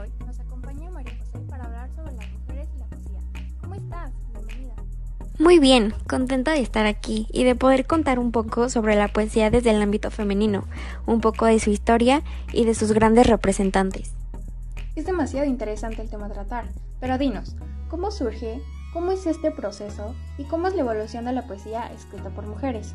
hoy nos acompaña María José para hablar sobre las mujeres y la poesía. ¿Cómo estás? Bienvenida. Muy bien, contenta de estar aquí y de poder contar un poco sobre la poesía desde el ámbito femenino, un poco de su historia y de sus grandes representantes. Es demasiado interesante el tema a tratar, pero dinos, ¿cómo surge? ¿Cómo es este proceso? ¿Y cómo es la evolución de la poesía escrita por mujeres?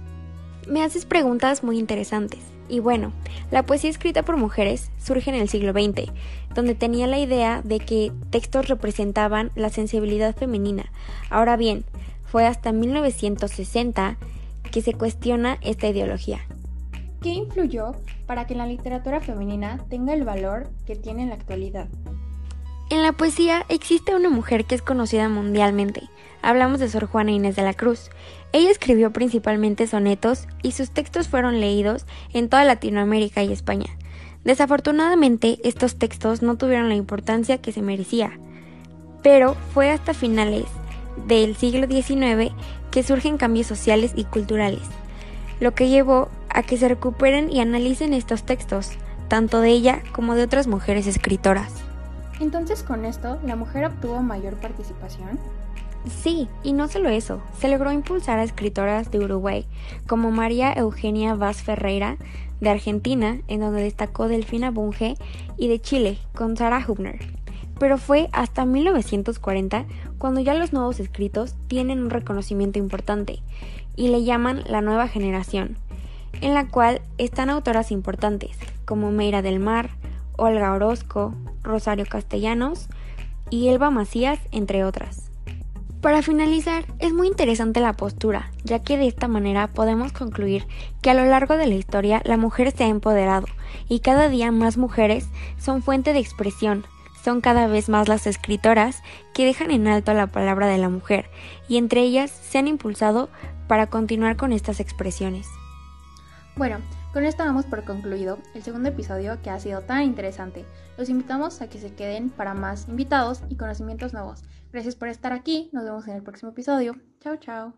Me haces preguntas muy interesantes. Y bueno, la poesía escrita por mujeres surge en el siglo XX, donde tenía la idea de que textos representaban la sensibilidad femenina. Ahora bien, fue hasta 1960 que se cuestiona esta ideología. ¿Qué influyó para que la literatura femenina tenga el valor que tiene en la actualidad? En la poesía existe una mujer que es conocida mundialmente. Hablamos de Sor Juana Inés de la Cruz. Ella escribió principalmente sonetos y sus textos fueron leídos en toda Latinoamérica y España. Desafortunadamente, estos textos no tuvieron la importancia que se merecía, pero fue hasta finales del siglo XIX que surgen cambios sociales y culturales, lo que llevó a que se recuperen y analicen estos textos, tanto de ella como de otras mujeres escritoras. Entonces con esto, ¿la mujer obtuvo mayor participación? Sí, y no solo eso, se logró impulsar a escritoras de Uruguay, como María Eugenia Vaz Ferreira, de Argentina, en donde destacó Delfina Bunge, y de Chile, con Sarah Hubner. Pero fue hasta 1940 cuando ya los nuevos escritos tienen un reconocimiento importante, y le llaman la nueva generación, en la cual están autoras importantes, como Meira del Mar, Olga Orozco, Rosario Castellanos y Elba Macías, entre otras. Para finalizar, es muy interesante la postura, ya que de esta manera podemos concluir que a lo largo de la historia la mujer se ha empoderado y cada día más mujeres son fuente de expresión, son cada vez más las escritoras que dejan en alto la palabra de la mujer y entre ellas se han impulsado para continuar con estas expresiones. Bueno, con esto damos por concluido el segundo episodio que ha sido tan interesante. Los invitamos a que se queden para más invitados y conocimientos nuevos. Gracias por estar aquí, nos vemos en el próximo episodio. Chao, chao.